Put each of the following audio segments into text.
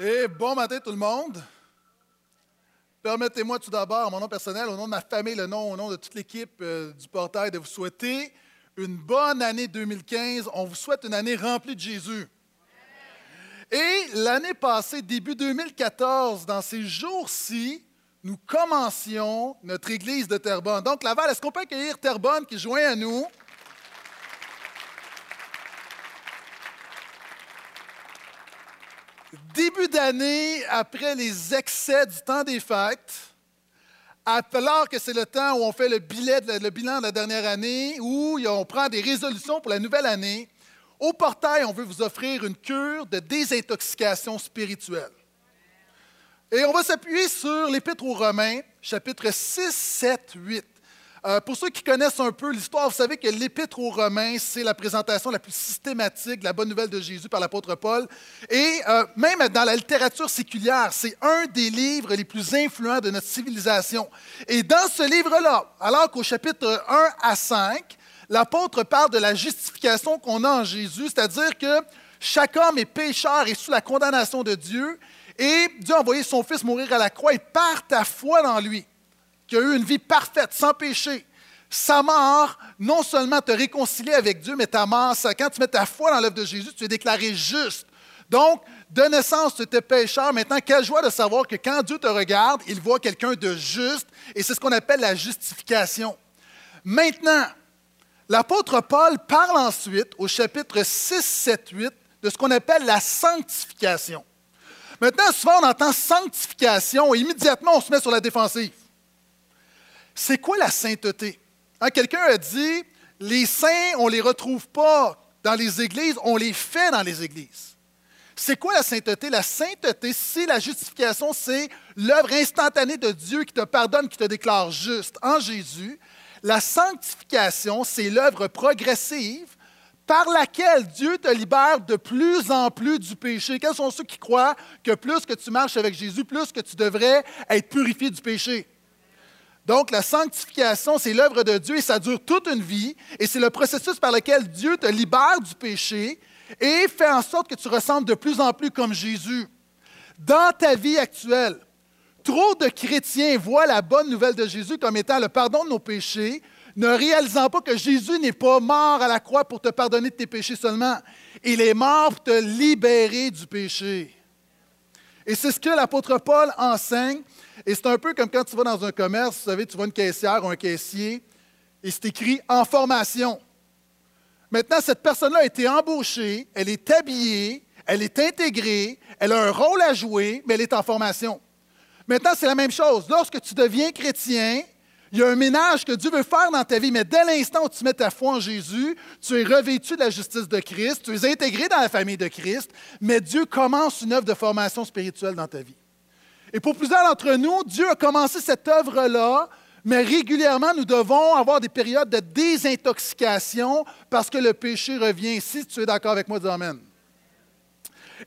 Et bon matin tout le monde. Permettez-moi tout d'abord, mon nom personnel, au nom de ma famille, le nom, au nom de toute l'équipe euh, du portail, de vous souhaiter une bonne année 2015. On vous souhaite une année remplie de Jésus. Et l'année passée, début 2014, dans ces jours-ci, nous commencions notre église de Terrebonne. Donc, Laval, est-ce qu'on peut accueillir Terrebonne qui joint à nous? Début d'année, après les excès du temps des fêtes, alors que c'est le temps où on fait le, le bilan de la dernière année, où on prend des résolutions pour la nouvelle année, au portail, on veut vous offrir une cure de désintoxication spirituelle. Et on va s'appuyer sur l'Épître aux Romains, chapitre 6, 7, 8. Euh, pour ceux qui connaissent un peu l'histoire, vous savez que l'Épître aux Romains, c'est la présentation la plus systématique de la bonne nouvelle de Jésus par l'apôtre Paul. Et euh, même dans la littérature séculière, c'est un des livres les plus influents de notre civilisation. Et dans ce livre-là, alors qu'au chapitre 1 à 5, l'apôtre parle de la justification qu'on a en Jésus, c'est-à-dire que chaque homme est pécheur et sous la condamnation de Dieu, et Dieu a envoyé son Fils mourir à la croix, et par ta foi dans lui, qui a eu une vie parfaite, sans péché, sa mort, non seulement te réconcilier avec Dieu, mais ta mort, quand tu mets ta foi dans l'œuvre de Jésus, tu es déclaré juste. Donc, de naissance, tu étais pécheur. Maintenant, quelle joie de savoir que quand Dieu te regarde, il voit quelqu'un de juste, et c'est ce qu'on appelle la justification. Maintenant, l'apôtre Paul parle ensuite, au chapitre 6, 7, 8, de ce qu'on appelle la sanctification. Maintenant, souvent, on entend sanctification et immédiatement, on se met sur la défensive. C'est quoi la sainteté? Hein, quelqu'un a dit, les saints, on ne les retrouve pas dans les églises, on les fait dans les églises. C'est quoi la sainteté? La sainteté, c'est la justification, c'est l'œuvre instantanée de Dieu qui te pardonne, qui te déclare juste en Jésus. La sanctification, c'est l'œuvre progressive par laquelle Dieu te libère de plus en plus du péché. Quels sont ceux qui croient que plus que tu marches avec Jésus, plus que tu devrais être purifié du péché? Donc, la sanctification, c'est l'œuvre de Dieu et ça dure toute une vie. Et c'est le processus par lequel Dieu te libère du péché et fait en sorte que tu ressembles de plus en plus comme Jésus. Dans ta vie actuelle, trop de chrétiens voient la bonne nouvelle de Jésus comme étant le pardon de nos péchés, ne réalisant pas que Jésus n'est pas mort à la croix pour te pardonner de tes péchés seulement. Il est mort pour te libérer du péché. Et c'est ce que l'apôtre Paul enseigne et c'est un peu comme quand tu vas dans un commerce, vous savez, tu vois une caissière ou un caissier, et c'est écrit en formation. Maintenant, cette personne-là a été embauchée, elle est habillée, elle est intégrée, elle a un rôle à jouer, mais elle est en formation. Maintenant, c'est la même chose. Lorsque tu deviens chrétien, il y a un ménage que Dieu veut faire dans ta vie, mais dès l'instant où tu mets ta foi en Jésus, tu es revêtu de la justice de Christ, tu es intégré dans la famille de Christ, mais Dieu commence une œuvre de formation spirituelle dans ta vie. Et pour plusieurs d'entre nous, Dieu a commencé cette œuvre-là, mais régulièrement, nous devons avoir des périodes de désintoxication parce que le péché revient. Si tu es d'accord avec moi, dis Amen.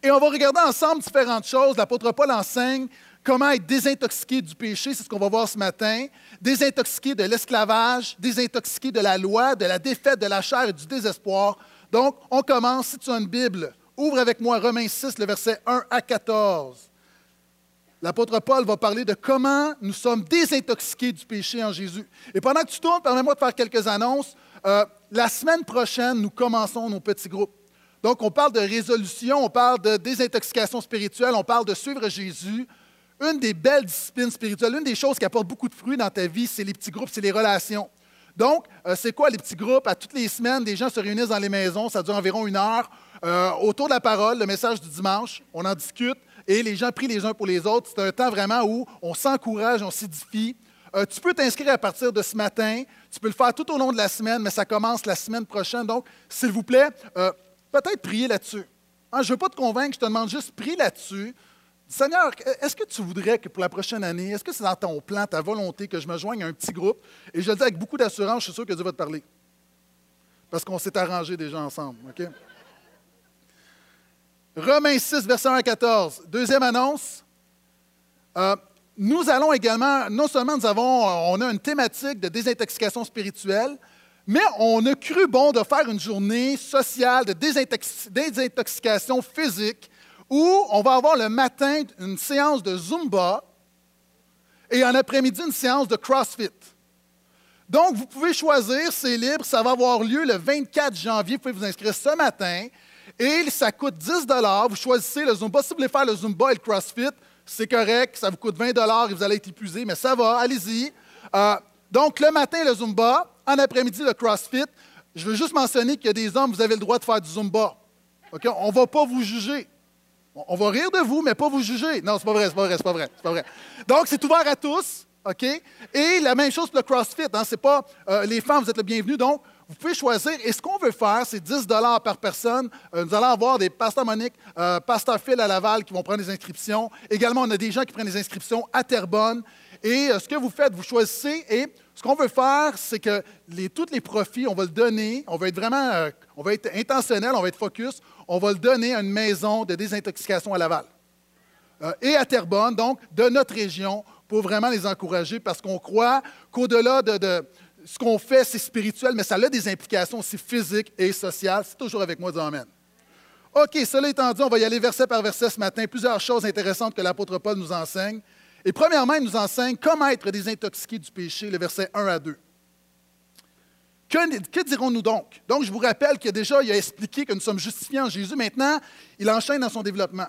Et on va regarder ensemble différentes choses. L'apôtre Paul enseigne comment être désintoxiqué du péché, c'est ce qu'on va voir ce matin. Désintoxiqué de l'esclavage, désintoxiqué de la loi, de la défaite de la chair et du désespoir. Donc, on commence, si tu as une Bible, ouvre avec moi Romains 6, le verset 1 à 14 l'apôtre Paul va parler de comment nous sommes désintoxiqués du péché en Jésus. Et pendant que tu tournes, permets-moi de faire quelques annonces. Euh, la semaine prochaine, nous commençons nos petits groupes. Donc, on parle de résolution, on parle de désintoxication spirituelle, on parle de suivre Jésus. Une des belles disciplines spirituelles, une des choses qui apporte beaucoup de fruits dans ta vie, c'est les petits groupes, c'est les relations. Donc, euh, c'est quoi les petits groupes? À toutes les semaines, des gens se réunissent dans les maisons, ça dure environ une heure. Euh, autour de la parole, le message du dimanche, on en discute et les gens prient les uns pour les autres. C'est un temps vraiment où on s'encourage, on s'édifie. Euh, tu peux t'inscrire à partir de ce matin. Tu peux le faire tout au long de la semaine, mais ça commence la semaine prochaine. Donc, s'il vous plaît, euh, peut-être prier là-dessus. Hein, je ne veux pas te convaincre, je te demande juste prie là-dessus. Seigneur, est-ce que tu voudrais que pour la prochaine année, est-ce que c'est dans ton plan, ta volonté, que je me joigne à un petit groupe? Et je le dis avec beaucoup d'assurance, je suis sûr que Dieu va te parler. Parce qu'on s'est arrangé déjà ensemble. OK? Romains 6, verset 1 à 14. Deuxième annonce. Euh, nous allons également, non seulement nous avons, on a une thématique de désintoxication spirituelle, mais on a cru bon de faire une journée sociale de désintoxication physique où on va avoir le matin une séance de Zumba et en après-midi une séance de CrossFit. Donc, vous pouvez choisir, c'est libre, ça va avoir lieu le 24 janvier, vous pouvez vous inscrire ce matin et ça coûte 10 Vous choisissez le Zumba. Si vous voulez faire le Zumba et le CrossFit, c'est correct, ça vous coûte 20 et vous allez être épuisé, mais ça va, allez-y. Euh, donc, le matin, le Zumba, en après-midi, le CrossFit. Je veux juste mentionner qu'il y a des hommes, vous avez le droit de faire du Zumba. On ne va pas vous juger. On va rire de vous, mais pas vous juger. Non, c'est pas vrai, c'est pas vrai, c'est pas vrai, c'est pas vrai. Donc, c'est ouvert à tous, OK? Et la même chose pour le CrossFit. Hein, c'est pas euh, les femmes, vous êtes le bienvenu. Donc, vous pouvez choisir. Et ce qu'on veut faire, c'est 10 par personne. Euh, nous allons avoir des pasteurs Monique, euh, pasteurs Phil à Laval qui vont prendre des inscriptions. Également, on a des gens qui prennent des inscriptions à Terrebonne. Et euh, ce que vous faites, vous choisissez. Et ce qu'on veut faire, c'est que tous les profits, on va le donner. On va être vraiment, on va être intentionnel, on va être focus. On va le donner à une maison de désintoxication à Laval. Et à Terrebonne, donc, de notre région, pour vraiment les encourager, parce qu'on croit qu'au-delà de, ce qu'on fait, c'est spirituel, mais ça a des implications aussi physiques et sociales. C'est toujours avec moi, dis Amen. OK, cela étant dit, on va y aller verset par verset ce matin. Plusieurs choses intéressantes que l'apôtre Paul nous enseigne. Et premièrement, il nous enseigne comment être désintoxiqué du péché, le verset 1 à 2. Que, dirons-nous donc? Donc, je vous rappelle a déjà il a expliqué que nous sommes justifiés en Jésus. Maintenant, il enchaîne dans son développement.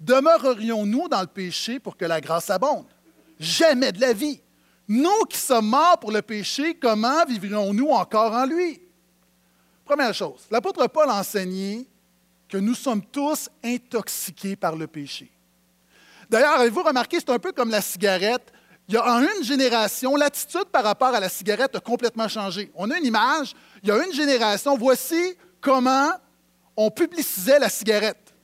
Demeurerions-nous dans le péché pour que la grâce abonde? Jamais de la vie. Nous qui sommes morts pour le péché, comment vivrions-nous encore en lui? Première chose, l'apôtre Paul a enseigné que nous sommes tous intoxiqués par le péché. D'ailleurs, avez-vous remarqué, c'est un peu comme la cigarette. Il y a en une génération, l'attitude par rapport à la cigarette a complètement changé. On a une image, il y a une génération, voici comment on publicisait la cigarette.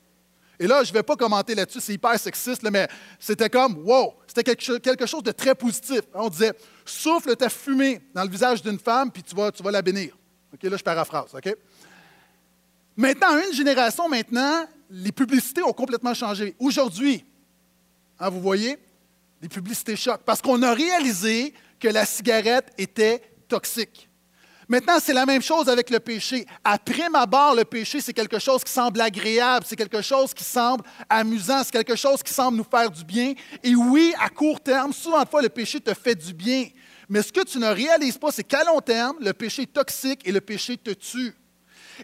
Et là, je ne vais pas commenter là-dessus, c'est hyper sexiste, mais c'était comme, wow, c'était quelque, chose de très positif. On disait, souffle ta fumée dans le visage d'une femme, puis tu vas, tu la bénir. Là, je paraphrase, OK? Maintenant, une génération, maintenant, les publicités ont complètement changé. Aujourd'hui, Hein, vous voyez? Les publicités choc. Parce qu'on a réalisé que la cigarette était toxique. Maintenant, c'est la même chose avec le péché. Après ma barre, le péché, c'est quelque chose qui semble agréable, c'est quelque chose qui semble amusant, c'est quelque chose qui semble nous faire du bien. Et oui, à court terme, souvent de fois, le péché te fait du bien. Mais ce que tu ne réalises pas, c'est qu'à long terme, le péché est toxique et le péché te tue.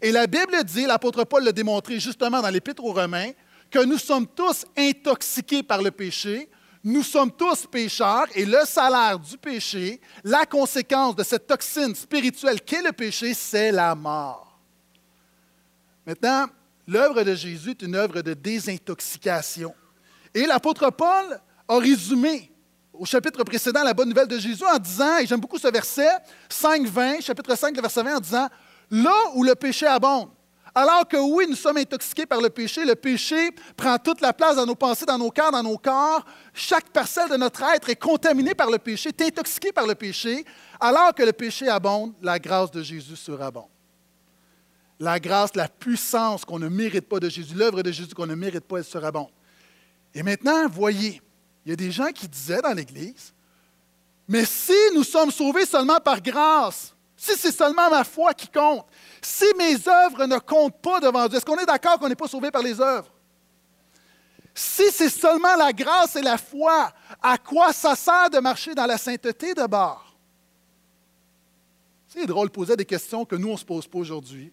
Et la Bible dit, l'apôtre Paul l'a démontré justement dans l'Épître aux Romains, que nous sommes tous intoxiqués par le péché, nous sommes tous pécheurs et le salaire du péché, la conséquence de cette toxine spirituelle qu'est le péché, c'est la mort. Maintenant, l'œuvre de Jésus est une œuvre de désintoxication. Et l'apôtre Paul a résumé au chapitre précédent la bonne nouvelle de Jésus en disant, et j'aime beaucoup ce verset, 5, 20, chapitre 5, verset 20, en disant, là où le péché abonde, alors que oui, nous sommes intoxiqués par le péché, le péché prend toute la place dans nos pensées, dans nos cœurs, dans nos corps. Chaque parcelle de notre être est contaminée par le péché, est intoxiquée par le péché. Alors que le péché abonde, la grâce de Jésus surabonde. La grâce, la puissance qu'on ne mérite pas de Jésus, l'œuvre de Jésus qu'on ne mérite pas, elle surabonde. Et maintenant, voyez, il y a des gens qui disaient dans l'Église, mais si nous sommes sauvés seulement par grâce, si c'est seulement ma foi qui compte, si mes œuvres ne comptent pas devant Dieu, est-ce qu'on est, d'accord qu'on n'est pas sauvé par les œuvres? Si c'est seulement la grâce et la foi, à quoi ça sert de marcher dans la sainteté de bord? C'est drôle de poser des questions que nous, on ne se pose pas aujourd'hui.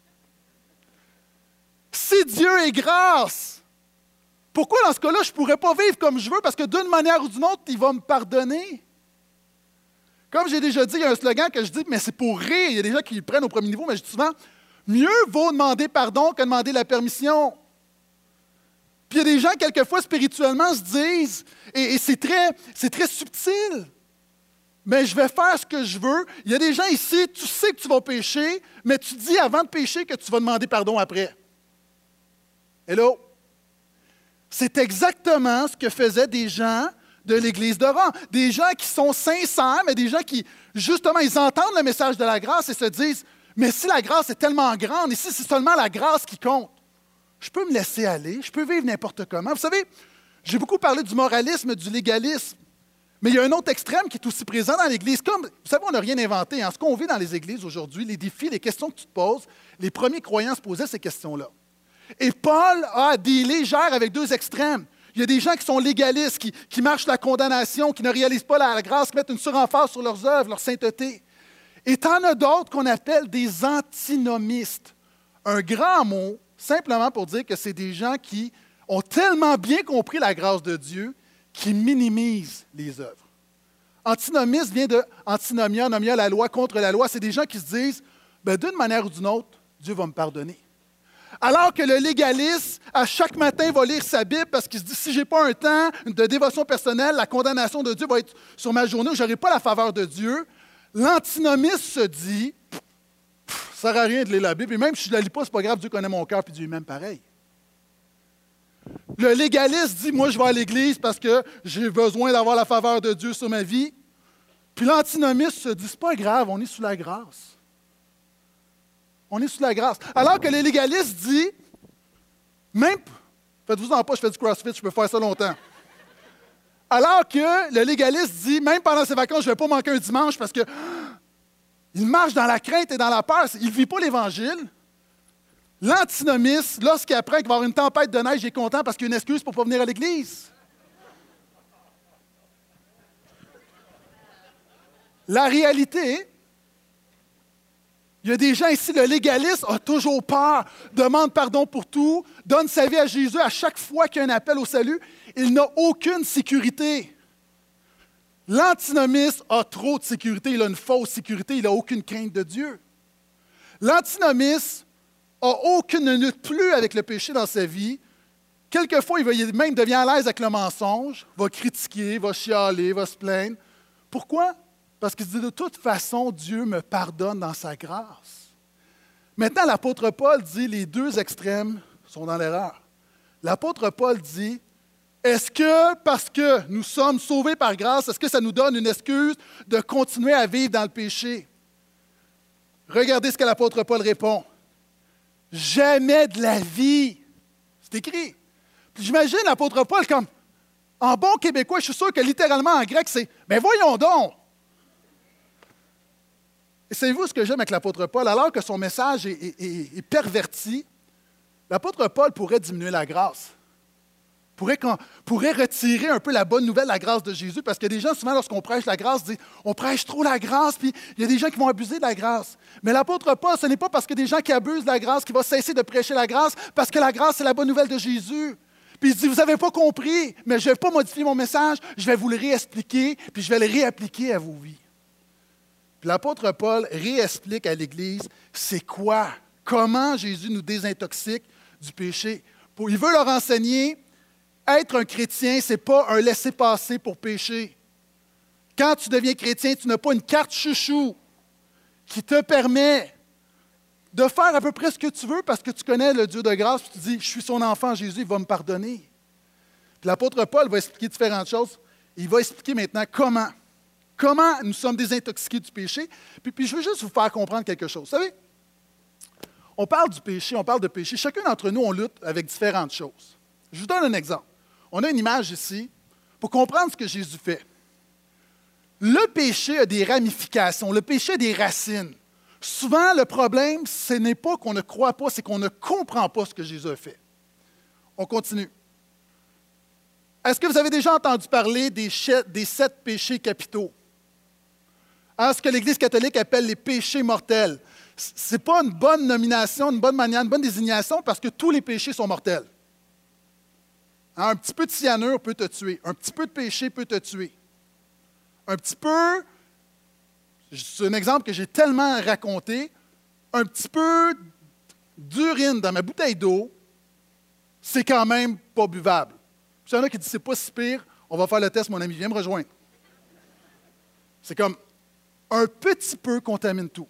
Si Dieu est grâce, pourquoi dans ce cas-là, je ne pourrais pas vivre comme je veux parce que d'une manière ou d'une autre, il va me pardonner? Comme j'ai déjà dit, il y a un slogan que je dis, mais c'est pour rire. Il y a des gens qui le prennent au premier niveau, mais je dis souvent, mieux vaut demander pardon que demander la permission. Puis il y a des gens, quelquefois, spirituellement, se disent, et, c'est très, très subtil, mais je vais faire ce que je veux. Il y a des gens ici, tu sais que tu vas pécher, mais tu dis avant de pécher que tu vas demander pardon après. Hello? C'est exactement ce que faisaient des gens de l'Église de Rome. Des gens qui sont sincères, mais des gens qui, justement, ils entendent le message de la grâce et se disent, mais si la grâce est tellement grande, et si c'est seulement la grâce qui compte, je peux me laisser aller, je peux vivre n'importe comment. Vous savez, j'ai beaucoup parlé du moralisme, du légalisme, mais il y a un autre extrême qui est aussi présent dans l'Église. Comme, vous savez, on n'a rien inventé. En ce qu'on vit dans les églises aujourd'hui, les défis, les questions que tu te poses, les premiers croyants se posaient ces questions-là. Et Paul a des légères avec deux extrêmes. Il y a des gens qui sont légalistes, qui, marchent la condamnation, qui ne réalisent pas la grâce, qui mettent une suremphase sur leurs œuvres, leur sainteté. Et en as d'autres qu'on appelle des antinomistes. Un grand mot, simplement pour dire que c'est des gens qui ont tellement bien compris la grâce de Dieu qu'ils minimisent les œuvres. Antinomiste vient de antinomia, nomia, la loi contre la loi. C'est des gens qui se disent, ben, d'une manière ou d'une autre, Dieu va me pardonner. Alors que le légaliste, à chaque matin, va lire sa Bible parce qu'il se dit, si je n'ai pas un temps de dévotion personnelle, la condamnation de Dieu va être sur ma journée, je n'aurai pas la faveur de Dieu. L'antinomiste se dit, ça ne sert à rien de lire la Bible, et même si je ne la lis pas, ce n'est pas grave, Dieu connaît mon cœur, puis Dieu est même pareil. Le légaliste dit, moi je vais à l'Église parce que j'ai besoin d'avoir la faveur de Dieu sur ma vie. Puis l'antinomiste se dit, c'est pas grave, on est sous la grâce. On est sous la grâce. Alors que le légaliste dit, même, faites-vous en pas, je fais du crossfit, je peux faire ça longtemps. Alors que le légaliste dit, même pendant ses vacances, je ne vais pas manquer un dimanche parce que il marche dans la crainte et dans la peur. Il ne vit pas l'Évangile. L'antinomiste, lorsqu'il apprend qu'il va y avoir une tempête de neige, il est content parce qu'il y a une excuse pour pas venir à l'Église. La réalité, il y a des gens ici, le légaliste a toujours peur, demande pardon pour tout, donne sa vie à Jésus à chaque fois qu'il y a un appel au salut. Il n'a aucune sécurité. L'antinomiste a trop de sécurité, il a une fausse sécurité, il n'a aucune crainte de Dieu. L'antinomiste n'a aucune lutte plus avec le péché dans sa vie. Quelquefois, il, même devient à l'aise avec le mensonge, va critiquer, va chialer, va se plaindre. Pourquoi? Parce qu'il dit de toute façon, Dieu me pardonne dans sa grâce. Maintenant, l'apôtre Paul dit les deux extrêmes sont dans l'erreur. L'apôtre Paul dit est-ce que parce que nous sommes sauvés par grâce, est-ce que ça nous donne une excuse de continuer à vivre dans le péché? Regardez ce que l'apôtre Paul répond. Jamais de la vie. C'est écrit. J'imagine l'apôtre Paul comme, en bon québécois, je suis sûr que littéralement en grec, c'est Mais voyons donc! Savez-vous ce que j'aime avec l'apôtre Paul? Alors que son message est perverti, l'apôtre Paul pourrait diminuer la grâce pourrait, pourrait retirer un peu la bonne nouvelle, la grâce de Jésus, parce que des gens, souvent, lorsqu'on prêche la grâce, disent on prêche trop la grâce, puis il y a des gens qui vont abuser de la grâce. Mais l'apôtre Paul, ce n'est pas parce que des gens qui abusent de la grâce qu'il va cesser de prêcher la grâce, parce que la grâce, c'est la bonne nouvelle de Jésus. Puis il dit Vous n'avez pas compris, mais je ne vais pas modifier mon message, je vais vous le réexpliquer, puis je vais le réappliquer à vos vies. L'apôtre Paul réexplique à l'Église c'est quoi, comment Jésus nous désintoxique du péché. Il veut leur enseigner être un chrétien, ce n'est pas un laisser-passer pour pécher. Quand tu deviens chrétien, tu n'as pas une carte chouchou qui te permet de faire à peu près ce que tu veux parce que tu connais le Dieu de grâce, puis tu dis, je suis son enfant, Jésus, il va me pardonner. L'apôtre Paul va expliquer différentes choses. Il va expliquer maintenant comment. Comment nous sommes désintoxiqués du péché. Puis, je veux juste vous faire comprendre quelque chose. Vous savez, on parle du péché, on parle de péché. Chacun d'entre nous, on lutte avec différentes choses. Je vous donne un exemple. On a une image ici pour comprendre ce que Jésus fait. Le péché a des ramifications, le péché a des racines. Souvent, le problème, ce n'est pas qu'on ne croit pas, c'est qu'on ne comprend pas ce que Jésus a fait. On continue. Est-ce que vous avez déjà entendu parler des, sept péchés capitaux? Hein, ce que l'Église catholique appelle les péchés mortels. Ce n'est pas une bonne nomination, une bonne manière, une bonne désignation parce que tous les péchés sont mortels. Un petit peu de cyanure peut te tuer. Un petit peu de péché peut te tuer. Un petit peu, c'est un exemple que j'ai tellement raconté, un petit peu d'urine dans ma bouteille d'eau, c'est quand même pas buvable. Il y en a qui disent c'est pas si pire, on va faire le test, mon ami, viens me rejoindre. C'est comme un petit peu contamine tout.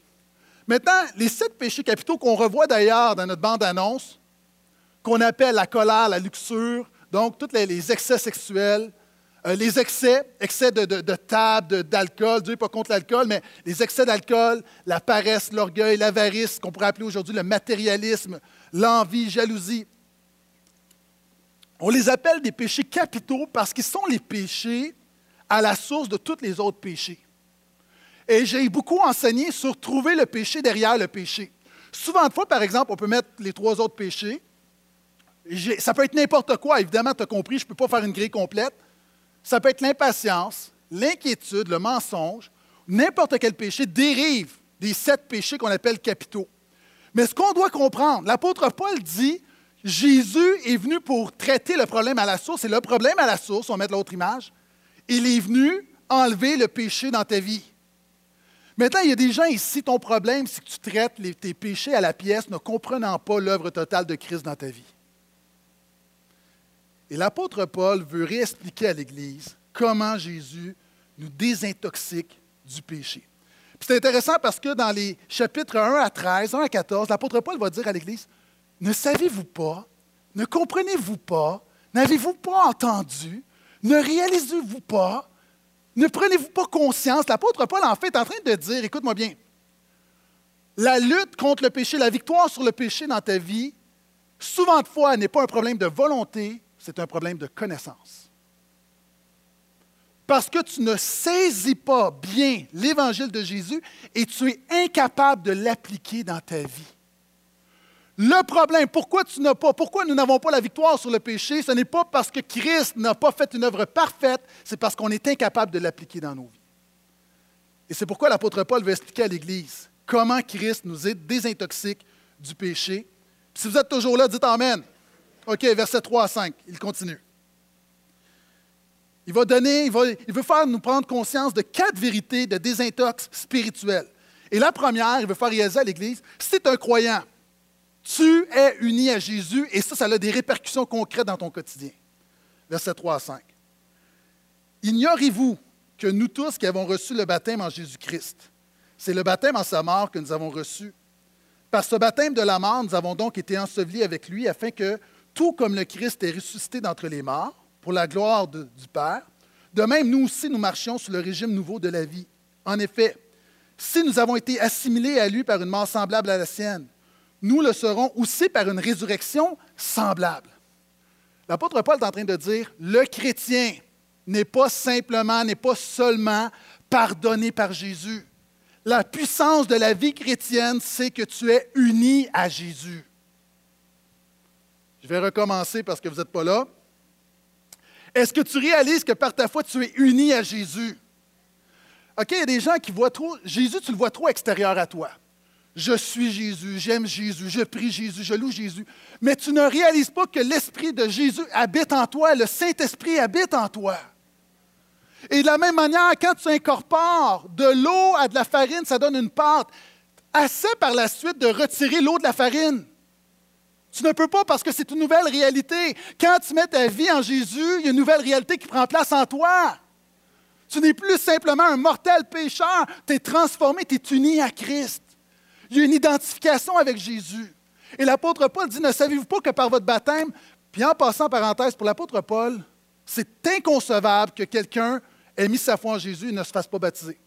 Maintenant, les sept péchés capitaux qu'on revoit d'ailleurs dans notre bande-annonce, qu'on appelle la colère, la luxure, donc, tous les, excès sexuels, euh, les excès, excès de, table, d'alcool, Dieu n'est pas contre l'alcool, mais les excès d'alcool, la paresse, l'orgueil, l'avarice, qu'on pourrait appeler aujourd'hui le matérialisme, l'envie, jalousie. On les appelle des péchés capitaux parce qu'ils sont les péchés à la source de tous les autres péchés. Et j'ai beaucoup enseigné sur trouver le péché derrière le péché. Souvent de fois, par exemple, on peut mettre les trois autres péchés, Ça peut être n'importe quoi. Évidemment, tu as compris, je ne peux pas faire une grille complète. Ça peut être l'impatience, l'inquiétude, le mensonge. N'importe quel péché dérive des sept péchés qu'on appelle capitaux. Mais ce qu'on doit comprendre, l'apôtre Paul dit, Jésus est venu pour traiter le problème à la source. Et le problème à la source, on mettre l'autre image, il est venu enlever le péché dans ta vie. Maintenant, il y a des gens ici, ton problème, c'est que tu traites tes péchés à la pièce, ne comprenant pas l'œuvre totale de Christ dans ta vie. Et l'apôtre Paul veut réexpliquer à l'Église comment Jésus nous désintoxique du péché. C'est intéressant parce que dans les chapitres 1 à 13, 1 à 14, l'apôtre Paul va dire à l'Église, ne savez-vous pas, ne comprenez-vous pas, n'avez-vous pas entendu, ne réalisez-vous pas ne prenez-vous pas conscience? L'apôtre Paul, en fait, est en train de dire, écoute-moi bien, la lutte contre le péché, la victoire sur le péché dans ta vie, souvent de fois, n'est pas un problème de volonté, c'est un problème de connaissance. Parce que tu ne saisis pas bien l'évangile de Jésus et tu es incapable de l'appliquer dans ta vie. Le problème, pourquoi tu n'as pas, pourquoi nous n'avons pas la victoire sur le péché, ce n'est pas parce que Christ n'a pas fait une œuvre parfaite, c'est parce qu'on est incapable de l'appliquer dans nos vies. Et c'est pourquoi l'apôtre Paul veut expliquer à l'Église comment Christ nous désintoxique du péché. si vous êtes toujours là, dites Amen. OK, verset 3 à 5, il continue. Il va donner, il, veut faire nous prendre conscience de quatre vérités de désintox spirituel. Et la première, il veut faire réaliser à l'Église, es un croyant, tu es uni à Jésus et ça, ça a des répercussions concrètes dans ton quotidien. Verset 3 à 5. Ignorez-vous que nous tous qui avons reçu le baptême en Jésus-Christ, c'est le baptême en sa mort que nous avons reçu. Par ce baptême de la mort, nous avons donc été ensevelis avec lui afin que, tout comme le Christ est ressuscité d'entre les morts, pour la gloire du Père, de même nous aussi nous marchions sous le régime nouveau de la vie. En effet, si nous avons été assimilés à lui par une mort semblable à la sienne, nous le serons aussi par une résurrection semblable. L'apôtre Paul est en train de dire, le chrétien n'est pas simplement, n'est pas seulement pardonné par Jésus. La puissance de la vie chrétienne, c'est que tu es uni à Jésus. Je vais recommencer parce que vous n'êtes pas là. Est-ce que tu réalises que par ta foi, tu es uni à Jésus? OK, il y a des gens qui voient trop, Jésus, tu le vois trop extérieur à toi. Je suis Jésus, j'aime Jésus, je prie Jésus, je loue Jésus. Mais tu ne réalises pas que l'Esprit de Jésus habite en toi, le Saint-Esprit habite en toi. Et de la même manière, quand tu incorpores de l'eau à de la farine, ça donne une pâte. Assez par la suite de retirer l'eau de la farine. Tu ne peux pas parce que c'est une nouvelle réalité. Quand tu mets ta vie en Jésus, il y a une nouvelle réalité qui prend place en toi. Tu n'es plus simplement un mortel pécheur, tu es transformé, tu es uni à Christ. Il y a une identification avec Jésus. Et l'apôtre Paul dit, ne savez-vous pas que par votre baptême, puis en passant parenthèse, pour l'apôtre Paul, c'est inconcevable que quelqu'un ait mis sa foi en Jésus et ne se fasse pas baptiser?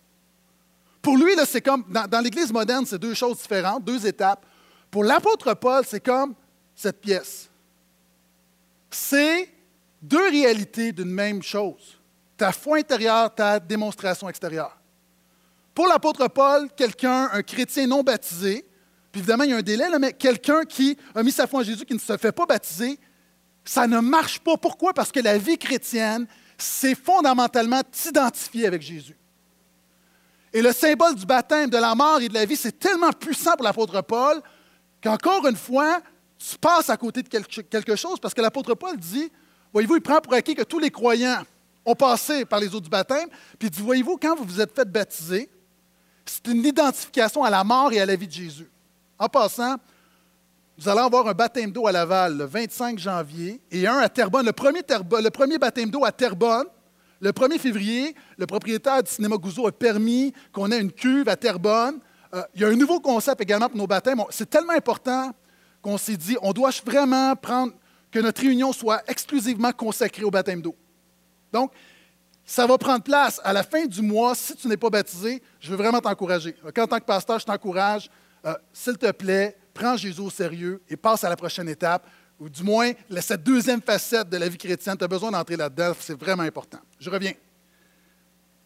Pour lui, c'est comme, dans, l'Église moderne, c'est deux choses différentes, deux étapes. Pour l'apôtre Paul, c'est comme cette pièce. C'est deux réalités d'une même chose. Ta foi intérieure, ta démonstration extérieure. Pour l'apôtre Paul, quelqu'un, un chrétien non baptisé, puis évidemment, il y a un délai, mais quelqu'un qui a mis sa foi en Jésus, qui ne se fait pas baptiser, ça ne marche pas. Pourquoi? Parce que la vie chrétienne, c'est fondamentalement t'identifier avec Jésus. Et le symbole du baptême, de la mort et de la vie, c'est tellement puissant pour l'apôtre Paul qu'encore une fois, tu passes à côté de quelque chose parce que l'apôtre Paul dit, voyez-vous, il prend pour acquis que tous les croyants ont passé par les eaux du baptême, puis il dit, voyez-vous, quand vous vous êtes fait baptiser, c'est une identification à la mort et à la vie de Jésus. En passant, vous allez avoir un baptême d'eau à Laval le 25 janvier et un à Terrebonne. Le premier, le premier baptême d'eau à Terrebonne, le 1er février, le propriétaire du cinéma Gouzeau a permis qu'on ait une cuve à Terrebonne. Euh, il y a un nouveau concept également pour nos baptêmes. C'est tellement important qu'on s'est dit, on doit vraiment prendre que notre réunion soit exclusivement consacrée au baptême d'eau. Donc, ça va prendre place à la fin du mois. Si tu n'es pas baptisé, je veux vraiment t'encourager. En tant que pasteur, je t'encourage, euh, s'il te plaît, prends Jésus au sérieux et passe à la prochaine étape, ou du moins cette deuxième facette de la vie chrétienne. Tu as besoin d'entrer là-dedans, c'est vraiment important. Je reviens.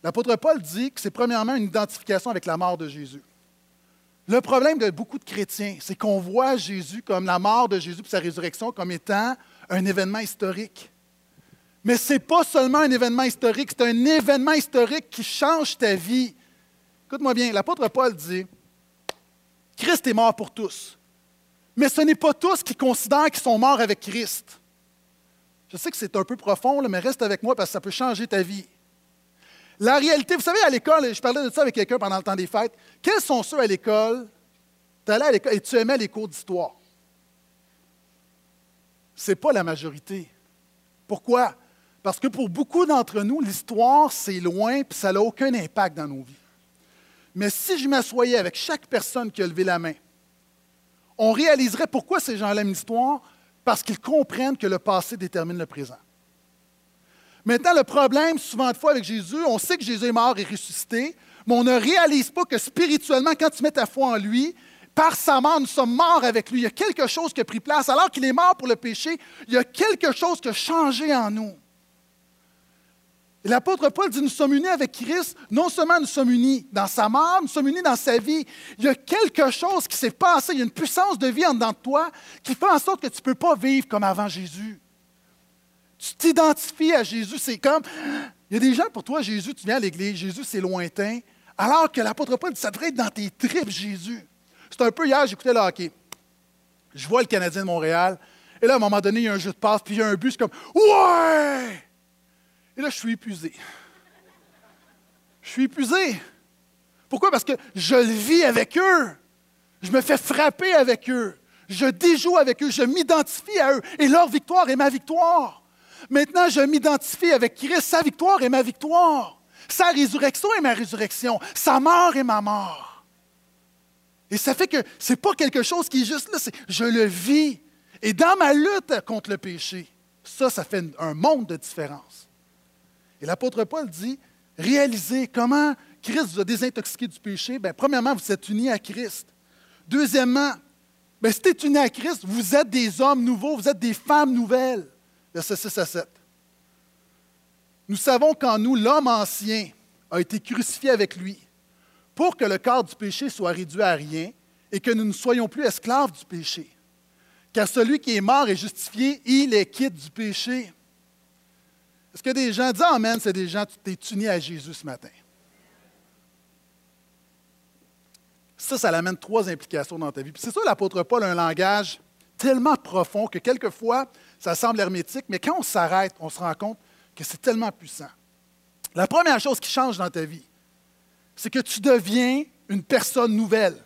L'apôtre Paul dit que c'est premièrement une identification avec la mort de Jésus. Le problème de beaucoup de chrétiens, c'est qu'on voit Jésus comme la mort de Jésus et sa résurrection comme étant un événement historique. Mais ce n'est pas seulement un événement historique, c'est un événement historique qui change ta vie. Écoute-moi bien, l'apôtre Paul dit, Christ est mort pour tous. Mais ce n'est pas tous qui considèrent qu'ils sont morts avec Christ. Je sais que c'est un peu profond, mais reste avec moi parce que ça peut changer ta vie. La réalité, vous savez, à l'école, je parlais de ça avec quelqu'un pendant le temps des fêtes. Quels sont ceux à l'école? Tu allais à l'école et tu aimais les cours d'histoire. Ce n'est pas la majorité. Pourquoi? Parce que pour beaucoup d'entre nous, l'histoire, c'est loin et ça n'a aucun impact dans nos vies. Mais si je m'assoyais avec chaque personne qui a levé la main, on réaliserait pourquoi ces gens aiment l'histoire, parce qu'ils comprennent que le passé détermine le présent. Maintenant, le problème, souvent de fois avec Jésus, on sait que Jésus est mort et ressuscité, mais on ne réalise pas que spirituellement, quand tu mets ta foi en lui, par sa mort, nous sommes morts avec lui. Il y a quelque chose qui a pris place. Alors qu'il est mort pour le péché, il y a quelque chose qui a changé en nous. L'apôtre Paul dit, nous sommes unis avec Christ. Non seulement nous sommes unis dans sa mort, nous sommes unis dans sa vie. Il y a quelque chose qui s'est passé, il y a une puissance de vie en dedans de toi qui fait en sorte que tu ne peux pas vivre comme avant Jésus. Tu t'identifies à Jésus, c'est comme, il y a des gens pour toi, Jésus, tu viens à l'église, Jésus c'est lointain, alors que l'apôtre Paul dit, ça devrait être dans tes tripes, Jésus. C'est un peu hier, j'écoutais le hockey. Je vois le Canadien de Montréal, et là, à un moment donné, il y a un jeu de passe, puis il y a un but, c'est comme, ouais! Là, je suis épuisé. Je suis épuisé. Pourquoi? Parce que je le vis avec eux. Je me fais frapper avec eux. Je déjoue avec eux. Je m'identifie à eux. Et leur victoire est ma victoire. Maintenant, je m'identifie avec Christ. Sa victoire est ma victoire. Sa résurrection est ma résurrection. Sa mort est ma mort. Et ça fait que ce n'est pas quelque chose qui est juste là, je le vis. Et dans ma lutte contre le péché, ça, ça fait un monde de différence. Et l'apôtre Paul dit, réalisez comment Christ vous a désintoxiqué du péché. Bien, premièrement, vous êtes unis à Christ. Deuxièmement, bien, si tu es uni à Christ, vous êtes des hommes nouveaux, vous êtes des femmes nouvelles. Verset 6 à 7. Nous savons qu'en nous, l'homme ancien a été crucifié avec lui pour que le corps du péché soit réduit à rien et que nous ne soyons plus esclaves du péché. Car celui qui est mort est justifié, il est quitte du péché. Est-ce que des gens disent Amen, c'est des gens, tu t'es unis à Jésus ce matin? Ça, ça amène trois implications dans ta vie. c'est ça, l'apôtre Paul a un langage tellement profond que quelquefois, ça semble hermétique, mais quand on s'arrête, on se rend compte que c'est tellement puissant. La première chose qui change dans ta vie, c'est que tu deviens une personne nouvelle.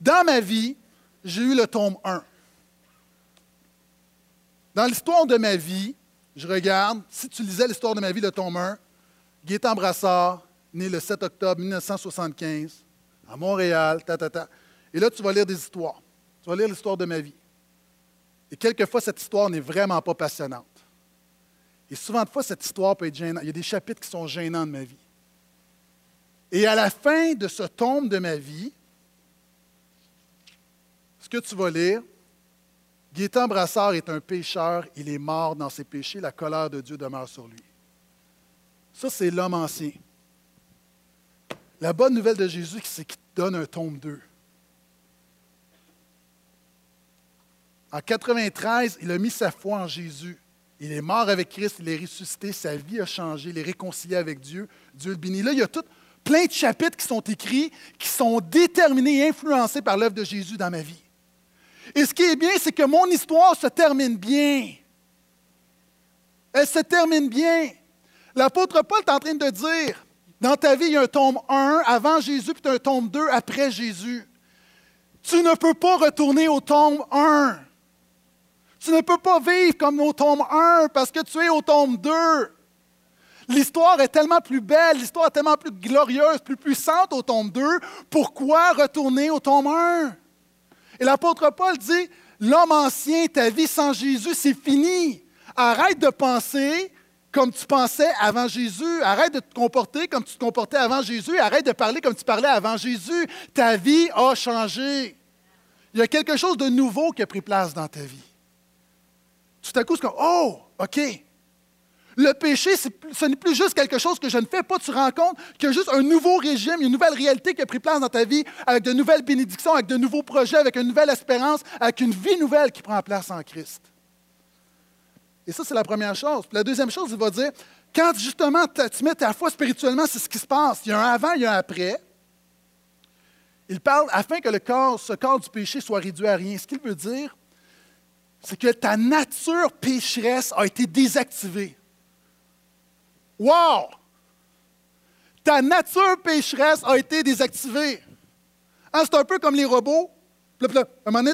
Dans ma vie, j'ai eu le tome 1. Dans l'histoire de ma vie, je regarde, si tu lisais l'histoire de ma vie, le tome 1, Gaétan Brassard, né le 7 octobre 1975, à Montréal, ta. Et là, tu vas lire des histoires. Tu vas lire l'histoire de ma vie. Et quelquefois, cette histoire n'est vraiment pas passionnante. Et souvent de fois, cette histoire peut être gênante. Il y a des chapitres qui sont gênants de ma vie. Et à la fin de ce tome de ma vie, ce que tu vas lire, Gaétan Brassard est un pécheur, il est mort dans ses péchés, la colère de Dieu demeure sur lui. Ça, c'est l'homme ancien. La bonne nouvelle de Jésus, c'est qu'il donne un tome 2. En 93, il a mis sa foi en Jésus. Il est mort avec Christ, il est ressuscité, sa vie a changé, il est réconcilié avec Dieu. Dieu le bénit. Là, il y a tout, plein de chapitres qui sont écrits, qui sont déterminés et influencés par l'œuvre de Jésus dans ma vie. Et ce qui est bien, c'est que mon histoire se termine bien. Elle se termine bien. L'apôtre Paul est en train de dire, dans ta vie, il y a un tome 1 avant Jésus, puis un tome 2 après Jésus. Tu ne peux pas retourner au tome 1. Tu ne peux pas vivre comme au tome 1 parce que tu es au tome 2. L'histoire est tellement plus belle, l'histoire est tellement plus glorieuse, plus puissante au tome 2. Pourquoi retourner au tome 1? Et l'apôtre Paul dit, l'homme ancien, ta vie sans Jésus, c'est fini. Arrête de penser comme tu pensais avant Jésus. Arrête de te comporter comme tu te comportais avant Jésus. Arrête de parler comme tu parlais avant Jésus. Ta vie a changé. Il y a quelque chose de nouveau qui a pris place dans ta vie. Tout à coup, c'est comme, oh, OK. Le péché, ce n'est plus juste quelque chose que je ne fais pas. Tu rends compte qu'il y a juste un nouveau régime, une nouvelle réalité qui a pris place dans ta vie, avec de nouvelles bénédictions, avec de nouveaux projets, avec une nouvelle espérance, avec une vie nouvelle qui prend place en Christ. Et ça, c'est la première chose. Puis la deuxième chose, il va dire, quand justement tu mets ta foi spirituellement, c'est ce qui se passe. Il y a un avant, il y a un après. Il parle afin que ce corps du péché soit réduit à rien. Ce qu'il veut dire, c'est que ta nature pécheresse a été désactivée. Wow! Ta nature pécheresse a été désactivée. Hein, c'est un peu comme les robots. à un moment donné,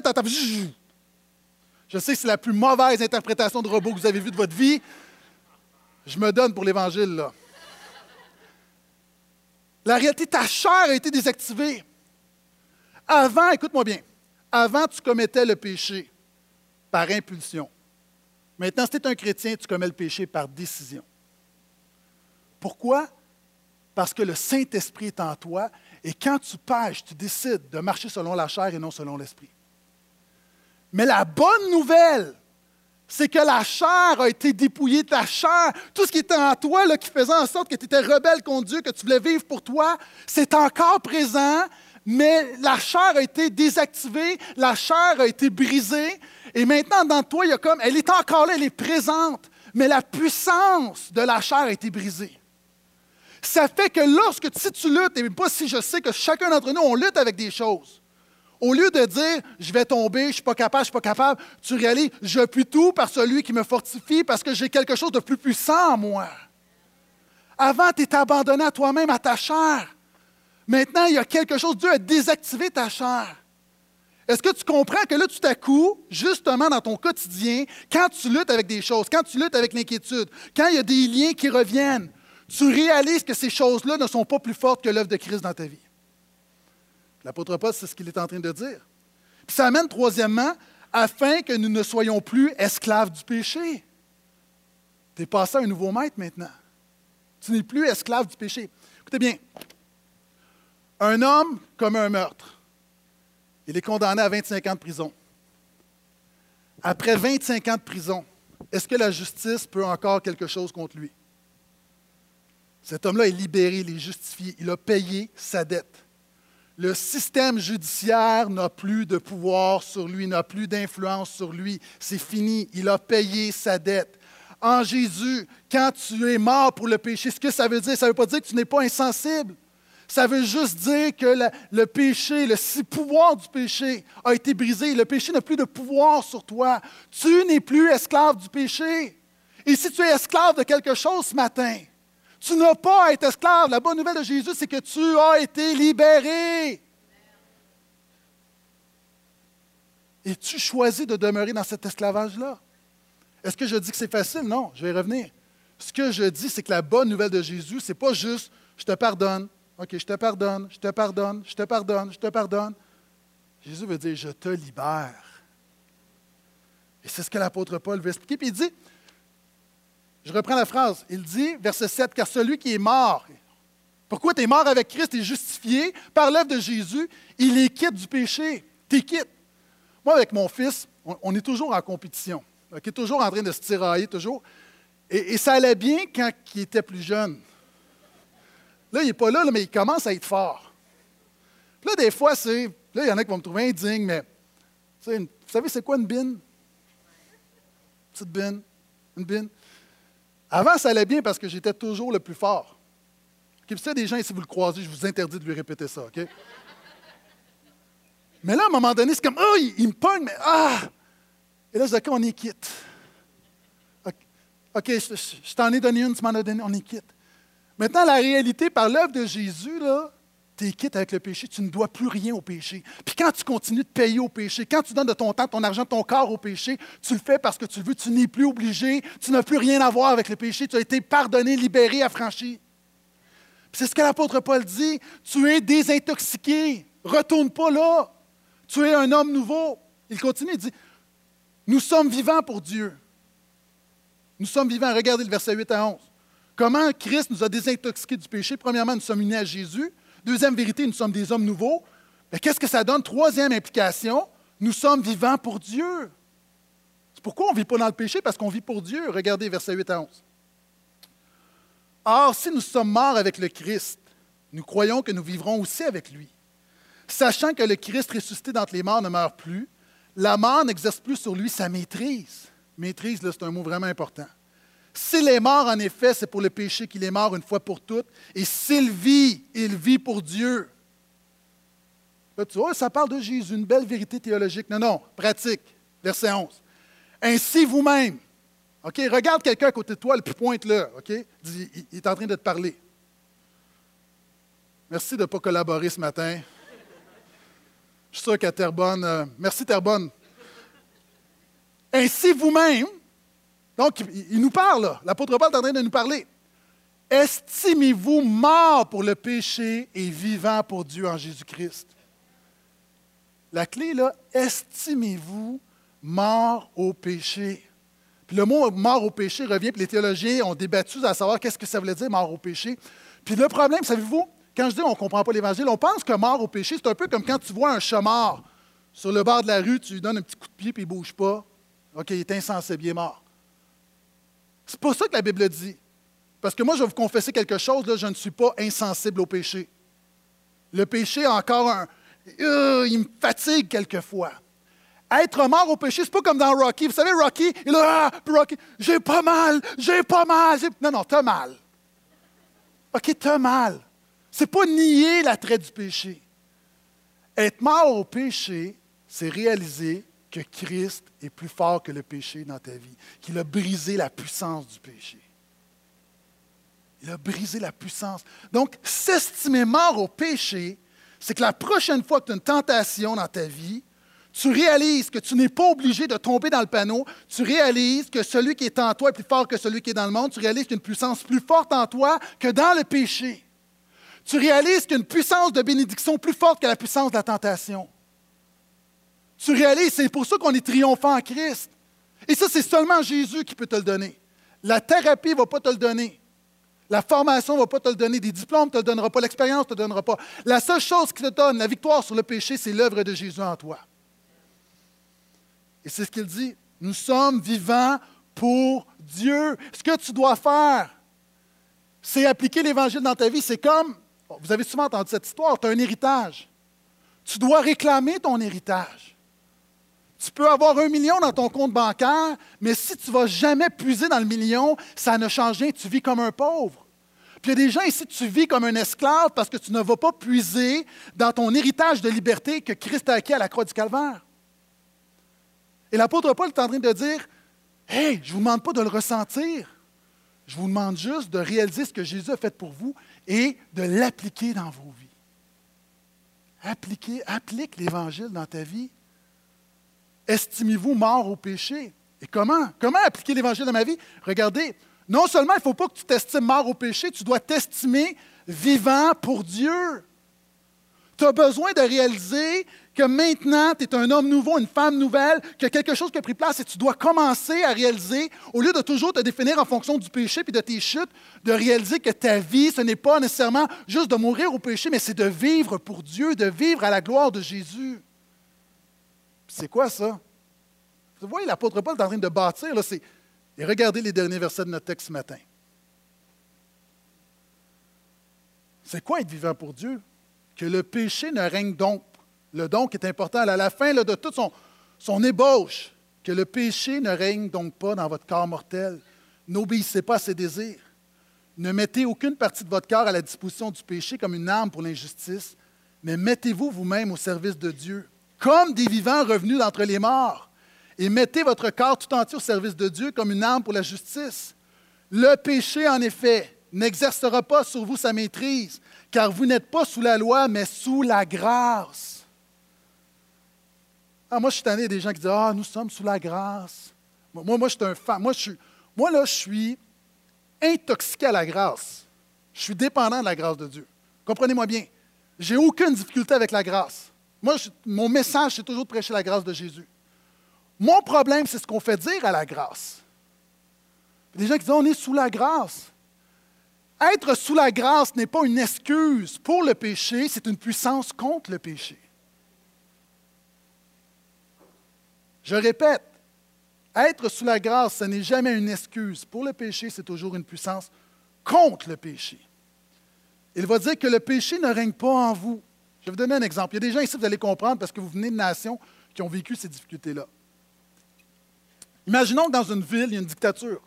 Je sais que c'est la plus mauvaise interprétation de robot que vous avez vue de votre vie. Je me donne pour l'Évangile. La réalité, ta chair a été désactivée. Avant, écoute-moi bien, avant, tu commettais le péché par impulsion. Maintenant, si tu es un chrétien, tu commets le péché par décision. Pourquoi? Parce que le Saint-Esprit est en toi et quand tu pêches, tu décides de marcher selon la chair et non selon l'Esprit. Mais la bonne nouvelle, c'est que la chair a été dépouillée, ta chair, tout ce qui était en toi, là, qui faisait en sorte que tu étais rebelle contre Dieu, que tu voulais vivre pour toi, c'est encore présent, mais la chair a été désactivée, la chair a été brisée, et maintenant, dans toi, il y a comme, elle est encore là, elle est présente, mais la puissance de la chair a été brisée. Ça fait que lorsque, si tu luttes, et pas si je sais que chacun d'entre nous, on lutte avec des choses, au lieu de dire, je vais tomber, je ne suis pas capable, je ne suis pas capable, tu réalises, je puis tout par celui qui me fortifie parce que j'ai quelque chose de plus puissant en moi. Avant, tu étais abandonné à toi-même, à ta chair. Maintenant, il y a quelque chose, Dieu a désactivé ta chair. Est-ce que tu comprends que là, tout à justement dans ton quotidien, quand tu luttes avec des choses, quand tu luttes avec l'inquiétude, quand il y a des liens qui reviennent, tu réalises que ces choses-là ne sont pas plus fortes que l'œuvre de Christ dans ta vie. L'apôtre Paul, c'est ce qu'il est en train de dire. Puis ça amène, troisièmement, afin que nous ne soyons plus esclaves du péché. Tu es passé à un nouveau maître maintenant. Tu n'es plus esclave du péché. Écoutez bien, un homme commet un meurtre. Il est condamné à 25 ans de prison. Après 25 ans de prison, est-ce que la justice peut encore quelque chose contre lui? Cet homme-là est libéré, il est justifié, il a payé sa dette. Le système judiciaire n'a plus de pouvoir sur lui, n'a plus d'influence sur lui. C'est fini, il a payé sa dette. En Jésus, quand tu es mort pour le péché, ce que ça veut dire, ça ne veut pas dire que tu n'es pas insensible. Ça veut juste dire que le péché, le pouvoir du péché a été brisé. Le péché n'a plus de pouvoir sur toi. Tu n'es plus esclave du péché. Et si tu es esclave de quelque chose ce matin, tu n'as pas à être esclave. La bonne nouvelle de Jésus, c'est que tu as été libéré. Et tu choisis de demeurer dans cet esclavage-là? Est-ce que je dis que c'est facile? Non, je vais revenir. Ce que je dis, c'est que la bonne nouvelle de Jésus, ce n'est pas juste je te pardonne, OK, je te pardonne, je te pardonne, je te pardonne, je te pardonne. Jésus veut dire je te libère. Et c'est ce que l'apôtre Paul veut expliquer. Puis il dit je reprends la phrase. Il dit, verset 7, car celui qui est mort, pourquoi tu es mort avec Christ, et justifié par l'œuvre de Jésus, il est quitte du péché. Tu es. Moi, avec mon fils, on, est toujours en compétition. Il est toujours en train de se tirailler, toujours. Et, ça allait bien quand il était plus jeune. Là, il n'est pas là, mais il commence à être fort. Là, des fois, c'est. Là, il y en a qui vont me trouver indigne, mais. Vous savez, c'est quoi une bine? Une petite bine. Une bine. Avant, ça allait bien parce que j'étais toujours le plus fort. Okay, ça, des gens, si vous le croisez, je vous interdis de lui répéter ça? Mais là, à un moment donné, c'est comme, oh, il, me pogne, mais ah! Et là, je dis, OK, on est quitte. OK, je, t'en ai donné une, tu m'en as donné, on est quitte. Maintenant, la réalité, par l'œuvre de Jésus, là, tu es quitte avec le péché, tu ne dois plus rien au péché. Puis quand tu continues de payer au péché, quand tu donnes de ton temps, ton argent, ton corps au péché, tu le fais parce que tu veux, tu n'es plus obligé, tu n'as plus rien à voir avec le péché, tu as été pardonné, libéré, affranchi. C'est ce que l'apôtre Paul dit, tu es désintoxiqué, retourne pas là, tu es un homme nouveau. Il continue, il dit, nous sommes vivants pour Dieu. Nous sommes vivants, regardez le verset 8 à 11. Comment Christ nous a désintoxiqués du péché? Premièrement, nous sommes unis à Jésus. Deuxième vérité, nous sommes des hommes nouveaux. Mais qu'est-ce que ça donne? Troisième implication, nous sommes vivants pour Dieu. C'est pourquoi on ne vit pas dans le péché? Parce qu'on vit pour Dieu. Regardez verset 8 à 11. Or, si nous sommes morts avec le Christ, nous croyons que nous vivrons aussi avec lui. Sachant que le Christ ressuscité d'entre les morts ne meurt plus, la mort n'exerce plus sur lui sa maîtrise. Maîtrise, c'est un mot vraiment important. S'il est mort, en effet, c'est pour le péché qu'il est mort une fois pour toutes. Et s'il vit, il vit pour Dieu. Là, tu vois, ça parle de Jésus, une belle vérité théologique. Non, non, pratique. Verset 11. Ainsi vous-même. OK, regarde quelqu'un à côté de toi, le pointe là. OK? il, il est en train de te parler. Merci de ne pas collaborer ce matin. Je suis sûr qu'à Terrebonne, euh, merci Terrebonne. Ainsi vous-même, donc il, nous parle, l'apôtre Paul est en train de nous parler. Estimez-vous mort pour le péché et vivant pour Dieu en Jésus-Christ? La clé, là, estimez-vous mort au péché? Puis le mot mort au péché revient, puis les théologiens ont débattu à savoir qu'est-ce que ça voulait dire mort au péché. Puis le problème, savez-vous, quand je dis on ne comprend pas l'Évangile, on pense que mort au péché, c'est un peu comme quand tu vois un chat sur le bord de la rue, tu lui donnes un petit coup de pied puis il ne bouge pas. OK, il est insensé, bien mort. C'est pas ça que la Bible dit. Parce que moi, je vais vous confesser quelque chose, je ne suis pas insensible au péché. Le péché a encore un. Euh, il me fatigue quelquefois. Être mort au péché, c'est pas comme dans Rocky. Vous savez, Rocky, il a, ah, Rocky, j'ai pas mal, j'ai pas mal. Non, non, t'as mal. OK, t'as mal. C'est pas nier l'attrait du péché. Être mort au péché, c'est réaliser que Christ est plus fort que le péché dans ta vie, qu'il a brisé la puissance du péché. Il a brisé la puissance. Donc, s'estimer mort au péché, c'est que la prochaine fois que tu as une tentation dans ta vie, tu réalises que tu n'es pas obligé de tomber dans le panneau, tu réalises que celui qui est en toi est plus fort que celui qui est dans le monde, tu réalises qu'il y a une puissance plus forte en toi que dans le péché. Tu réalises qu'il y a une puissance de bénédiction plus forte que la puissance de la tentation. Tu réalises, c'est pour ça qu'on est triomphant en Christ. Et ça, c'est seulement Jésus qui peut te le donner. La thérapie ne va pas te le donner. La formation ne va pas te le donner. Des diplômes ne te le donnera pas. L'expérience ne te le donnera pas. La seule chose qui te donne la victoire sur le péché, c'est l'œuvre de Jésus en toi. Et c'est ce qu'il dit. Nous sommes vivants pour Dieu. Ce que tu dois faire, c'est appliquer l'Évangile dans ta vie. C'est comme, vous avez souvent entendu cette histoire, tu as un héritage. Tu dois réclamer ton héritage. Tu peux avoir un million dans ton compte bancaire, mais si tu ne vas jamais puiser dans le million, ça ne change rien, tu vis comme un pauvre. Puis il y a des gens ici, tu vis comme un esclave parce que tu ne vas pas puiser dans ton héritage de liberté que Christ a acquis à la croix du Calvaire. Et l'apôtre Paul est en train de dire Hey, je ne vous demande pas de le ressentir. Je vous demande juste de réaliser ce que Jésus a fait pour vous et de l'appliquer dans vos vies. Appliquez, applique l'Évangile dans ta vie estimez-vous mort au péché? Et comment? Comment appliquer l'Évangile dans ma vie? Regardez, non seulement il ne faut pas que tu t'estimes mort au péché, tu dois t'estimer vivant pour Dieu. Tu as besoin de réaliser que maintenant, tu es un homme nouveau, une femme nouvelle, a quelque chose qui a pris place et tu dois commencer à réaliser, au lieu de toujours te définir en fonction du péché et de tes chutes, de réaliser que ta vie, ce n'est pas nécessairement juste de mourir au péché, mais c'est de vivre pour Dieu, de vivre à la gloire de Jésus. C'est quoi ça? Vous voyez, l'apôtre Paul est en train de bâtir. Et regardez les derniers versets de notre texte ce matin. C'est quoi être vivant pour Dieu? Que le péché ne règne donc. Le don est important. À la fin de toute son, son ébauche, que le péché ne règne donc pas dans votre corps mortel. N'obéissez pas à ses désirs. Ne mettez aucune partie de votre corps à la disposition du péché comme une arme pour l'injustice, mais mettez-vous vous-même au service de Dieu comme des vivants revenus d'entre les morts, et mettez votre corps tout entier au service de Dieu comme une arme pour la justice. Le péché, en effet, n'exercera pas sur vous sa maîtrise, car vous n'êtes pas sous la loi, mais sous la grâce. Ah, moi, je suis tanné des gens qui disent Ah, nous sommes sous la grâce. Moi, moi, je suis un fan. Moi, je suis, moi, là, je suis intoxiqué à la grâce. Je suis dépendant de la grâce de Dieu. Comprenez-moi bien. J'ai aucune difficulté avec la grâce. Moi, mon message, c'est toujours de prêcher la grâce de Jésus. Mon problème, c'est ce qu'on fait dire à la grâce. Les gens qui disent on est sous la grâce. Être sous la grâce n'est pas une excuse pour le péché, c'est une puissance contre le péché. Je répète, être sous la grâce, ce n'est jamais une excuse pour le péché, c'est toujours une puissance contre le péché. Il va dire que le péché ne règne pas en vous. Je vais vous donner un exemple. Il y a des gens ici, vous allez comprendre, parce que vous venez de nations qui ont vécu ces difficultés-là. Imaginons que dans une ville, il y a une dictature.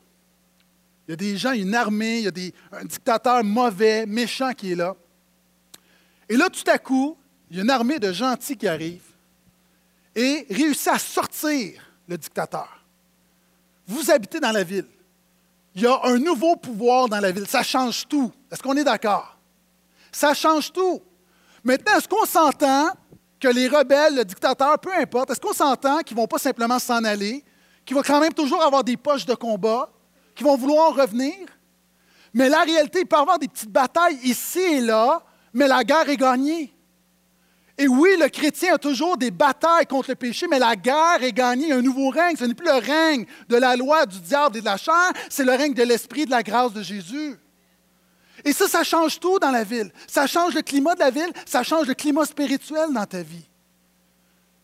Il y a des gens, une armée, il y a un dictateur mauvais, méchant qui est là. Et là, tout à coup, il y a une armée de gentils qui arrive et réussit à sortir le dictateur. Vous habitez dans la ville. Il y a un nouveau pouvoir dans la ville. Ça change tout. Est-ce qu'on est d'accord? Ça change tout. Maintenant, est-ce qu'on s'entend que les rebelles, le dictateur, peu importe, est-ce qu'on s'entend qu'ils ne vont pas simplement s'en aller, qu'ils vont quand même toujours avoir des poches de combat, qu'ils vont vouloir revenir? Mais la réalité, il peut y avoir des petites batailles ici et là, mais la guerre est gagnée. Et oui, le chrétien a toujours des batailles contre le péché, mais la guerre est gagnée. Un nouveau règne, ce n'est plus le règne de la loi, du diable et de la chair, c'est le règne de l'esprit, de la grâce de Jésus. Et ça, ça change tout dans la ville. Ça change le climat de la ville, ça change le climat spirituel dans ta vie.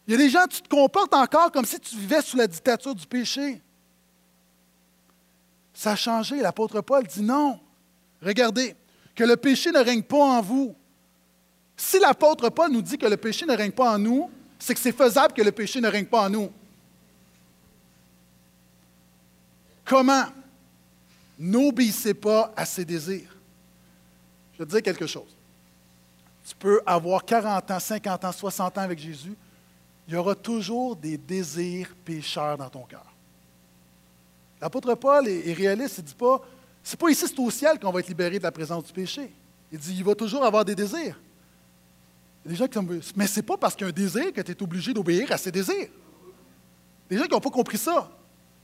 Il y a des gens, tu te comportes encore comme si tu vivais sous la dictature du péché. Ça a changé. L'apôtre Paul dit non. Regardez, que le péché ne règne pas en vous. Si l'apôtre Paul nous dit que le péché ne règne pas en nous, c'est que c'est faisable que le péché ne règne pas en nous. Comment? N'obéissez pas à ses désirs? Je vais te dire quelque chose. Tu peux avoir 40 ans, 50 ans, 60 ans avec Jésus, il y aura toujours des désirs pécheurs dans ton cœur. L'apôtre Paul est, réaliste, il ne dit pas, c'est pas ici, c'est au ciel qu'on va être libéré de la présence du péché. Il dit, il va toujours avoir des désirs. Il y a des gens qui disent, mais c'est pas parce qu'il y a un désir que tu es obligé d'obéir à ses désirs. Des gens qui n'ont pas compris ça.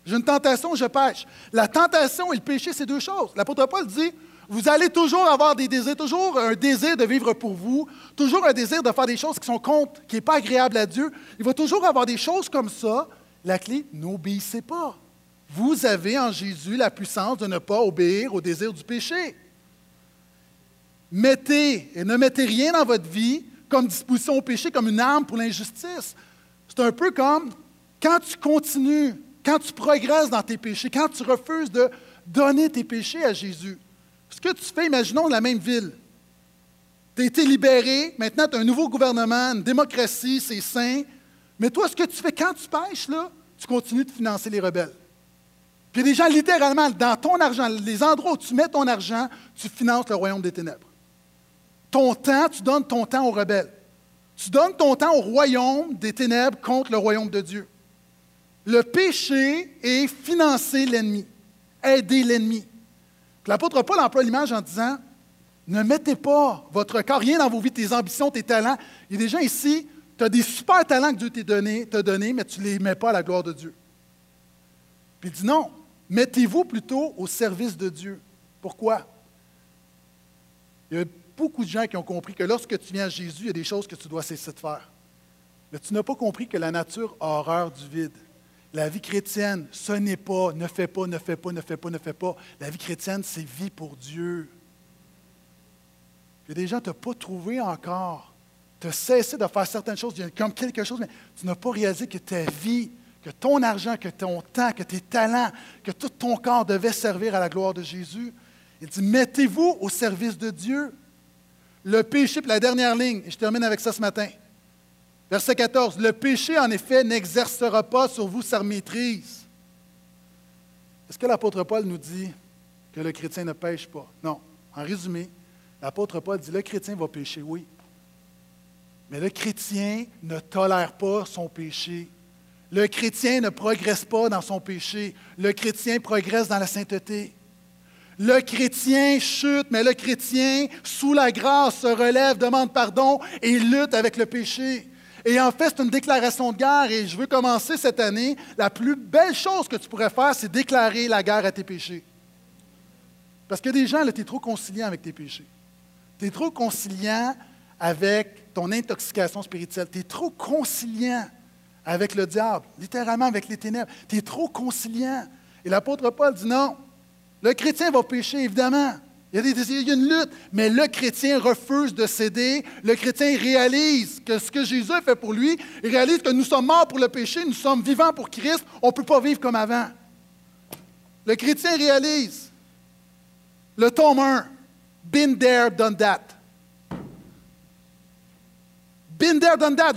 J'ai une tentation, je pêche. La tentation et le péché, c'est deux choses. L'apôtre Paul dit, vous allez toujours avoir des désirs, toujours un désir de vivre pour vous, toujours un désir de faire des choses qui sont contre, qui n'est pas agréable à Dieu. Il va toujours avoir des choses comme ça. La clé, n'obéissez pas. Vous avez en Jésus la puissance de ne pas obéir au désir du péché. Mettez et ne mettez rien dans votre vie comme disposition au péché, comme une arme pour l'injustice. C'est un peu comme quand tu continues, quand tu progresses dans tes péchés, quand tu refuses de donner tes péchés à Jésus. Ce que tu fais, imaginons la même ville. Tu as été libéré, maintenant tu as un nouveau gouvernement, une démocratie, c'est sain. Mais toi, ce que tu fais quand tu pêches, là, tu continues de financer les rebelles. Puis il y a des gens, littéralement, dans ton argent, les endroits où tu mets ton argent, tu finances le royaume des ténèbres. Ton temps, tu donnes ton temps aux rebelles. Tu donnes ton temps au royaume des ténèbres contre le royaume de Dieu. Le péché est financer l'ennemi, aider l'ennemi. L'apôtre Paul emploie l'image en disant Ne mettez pas votre corps, rien dans vos vies, tes ambitions, tes talents. Il y a des gens ici, tu as des super talents que Dieu t'a donné, mais tu ne les mets pas à la gloire de Dieu. Puis il dit non, mettez-vous plutôt au service de Dieu. Pourquoi? Il y a beaucoup de gens qui ont compris que lorsque tu viens à Jésus, il y a des choses que tu dois cesser de faire. Mais tu n'as pas compris que la nature a horreur du vide. La vie chrétienne, ce n'est pas ne fais pas, ne fais pas, ne fais pas, ne fais pas. La vie chrétienne, c'est vie pour Dieu. Il y a des gens, tu n'as pas trouvé encore. Tu as cessé de faire certaines choses, comme quelque chose, mais tu n'as pas réalisé que ta vie, que ton argent, que ton temps, que tes talents, que tout ton corps devait servir à la gloire de Jésus. Il dit, mettez-vous au service de Dieu. Le péché, puis la dernière ligne, et je termine avec ça ce matin. Verset 14. Le péché, en effet, n'exercera pas sur vous sa maîtrise. Est-ce que l'apôtre Paul nous dit que le chrétien ne pêche pas? Non. En résumé, l'apôtre Paul dit le chrétien va pécher, oui. Mais le chrétien ne tolère pas son péché. Le chrétien ne progresse pas dans son péché. Le chrétien progresse dans la sainteté. Le chrétien chute, mais le chrétien, sous la grâce, se relève, demande pardon et lutte avec le péché. Et en fait, c'est une déclaration de guerre et je veux commencer cette année. La plus belle chose que tu pourrais faire, c'est déclarer la guerre à tes péchés. Parce que des gens, tu es trop conciliant avec tes péchés. Tu es trop conciliant avec ton intoxication spirituelle. Tu es trop conciliant avec le diable, littéralement avec les ténèbres. Tu es trop conciliant. Et l'apôtre Paul dit non, le chrétien va pécher, évidemment. Il y, a une lutte, mais le chrétien refuse de céder. Le chrétien réalise que ce que Jésus a fait pour lui, il réalise que nous sommes morts pour le péché, nous sommes vivants pour Christ, on ne peut pas vivre comme avant. Le chrétien réalise Le tome 1, Been there, done that. Been there, done that.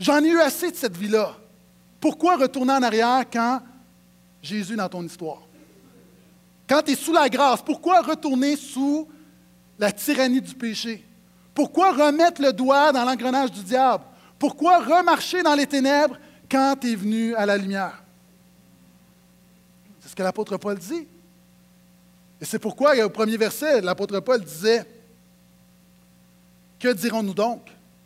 J'en ai eu assez de cette vie-là. Pourquoi retourner en arrière quand Jésus dans ton histoire? Quand tu es sous la grâce, pourquoi retourner sous la tyrannie du péché? Pourquoi remettre le doigt dans l'engrenage du diable? Pourquoi remarcher dans les ténèbres quand tu es venu à la lumière? C'est ce que l'apôtre Paul dit. Et c'est pourquoi, au premier verset, l'apôtre Paul disait Que dirons-nous donc?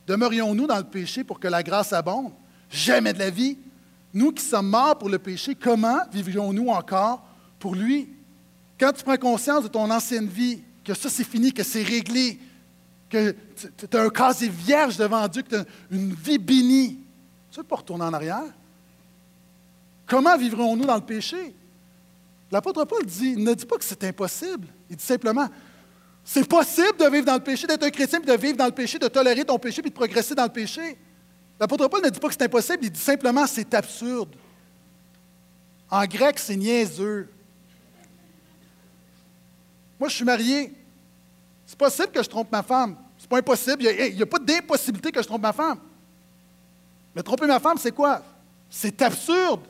Demeurions-nous dans le péché pour que la grâce abonde? Jamais de la vie. Nous qui sommes morts pour le péché, comment vivrions-nous encore pour lui? Quand tu prends conscience de ton ancienne vie, que ça c'est fini, que c'est réglé, que tu as un casier vierge devant Dieu, que tu as une vie bénie, tu ne veux pas retourner en arrière? Comment vivrons-nous dans le péché? L'apôtre Paul dit, ne dit pas que c'est impossible. Il dit simplement, c'est possible de vivre dans le péché, d'être un chrétien, puis de vivre dans le péché, de tolérer ton péché, puis de progresser dans le péché. L'apôtre Paul ne dit pas que c'est impossible, il dit simplement c'est absurde. En grec, c'est niaiseux. Moi, je suis marié. C'est possible que je trompe ma femme. C'est pas impossible. Il n'y a, pas d'impossibilité que je trompe ma femme. Mais tromper ma femme, c'est quoi? C'est absurde.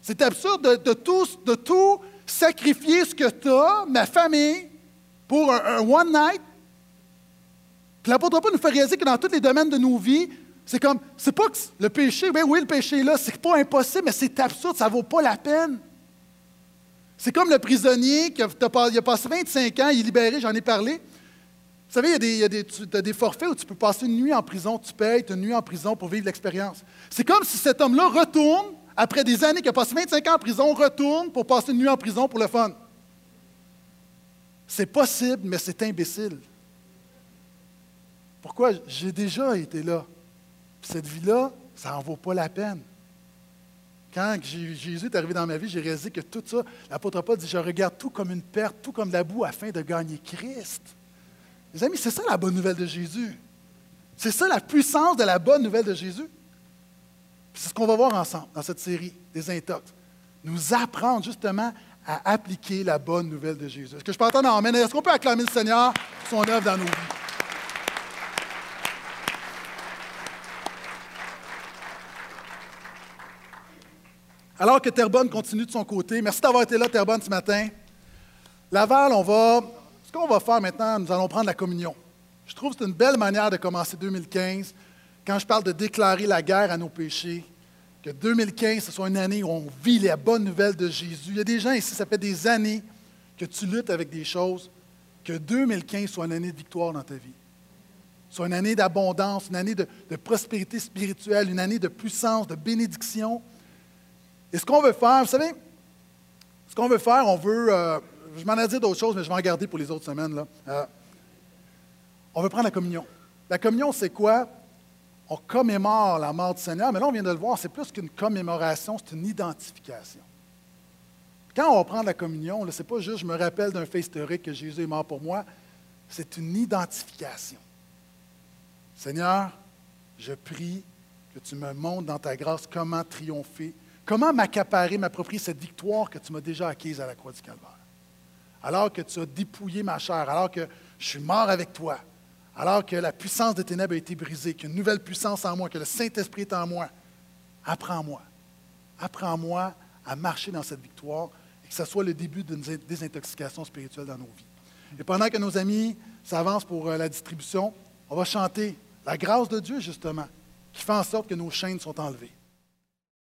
C'est absurde de, tout, sacrifier ce que tu as, ma famille, pour un, one night. L'apôtre Paul nous fait réaliser que dans tous les domaines de nos vies, c'est comme, c'est pas que le péché, oui, oui, le péché est là, c'est pas impossible, mais c'est absurde, ça vaut pas la peine. C'est comme le prisonnier qui a, a passé 25 ans, il est libéré, j'en ai parlé. Vous savez, il y a, des, des, forfaits où tu peux passer une nuit en prison, tu payes une nuit en prison pour vivre l'expérience. C'est comme si cet homme-là retourne, après des années qu'il a passé 25 ans en prison, retourne pour passer une nuit en prison pour le fun. C'est possible, mais c'est imbécile. Pourquoi? J'ai déjà été là. cette vie-là, ça n'en vaut pas la peine. Quand Jésus est arrivé dans ma vie, j'ai réalisé que tout ça, l'apôtre Paul dit, je regarde tout comme une perte, tout comme la boue afin de gagner Christ. Les amis, c'est ça la bonne nouvelle de Jésus. C'est ça la puissance de la bonne nouvelle de Jésus. C'est ce qu'on va voir ensemble dans cette série des intox. Nous apprendre justement à appliquer la bonne nouvelle de Jésus. Est-ce que je peux entendre Amen? Est-ce qu'on peut acclamer le Seigneur son œuvre dans nos vies? Alors que Terrebonne continue de son côté, merci d'avoir été là, Terrebonne, ce matin. Laval, on va. Ce qu'on va faire maintenant, nous allons prendre la communion. Je trouve que c'est une belle manière de commencer 2015 quand je parle de déclarer la guerre à nos péchés. Que 2015, ce soit une année où on vit la bonne nouvelle de Jésus. Il y a des gens ici, ça fait des années que tu luttes avec des choses. Que 2015 soit une année de victoire dans ta vie. Soit une année d'abondance, une année de prospérité spirituelle, une année de puissance, de bénédiction. Et ce qu'on veut faire, vous savez, ce qu'on veut faire, on veut, euh, je m'en ai dit d'autres choses, mais je vais en garder pour les autres semaines. Là. Euh, on veut prendre la communion. La communion, c'est quoi? On commémore la mort du Seigneur, mais là, on vient de le voir, c'est plus qu'une commémoration, c'est une identification. Quand on va prendre la communion, ce n'est pas juste je me rappelle d'un fait historique que Jésus est mort pour moi, c'est une identification. Seigneur, je prie que tu me montres dans ta grâce comment triompher Comment m'accaparer, m'approprier cette victoire que tu m'as déjà acquise à la croix du Calvaire? Alors que tu as dépouillé ma chair, alors que je suis mort avec toi, alors que la puissance des ténèbres a été brisée, qu'une nouvelle puissance en moi, que le Saint-Esprit est en moi, apprends-moi. Apprends-moi à marcher dans cette victoire et que ce soit le début d'une désintoxication spirituelle dans nos vies. Et pendant que nos amis s'avancent pour euh, la distribution, on va chanter la grâce de Dieu, justement, qui fait en sorte que nos chaînes sont enlevées.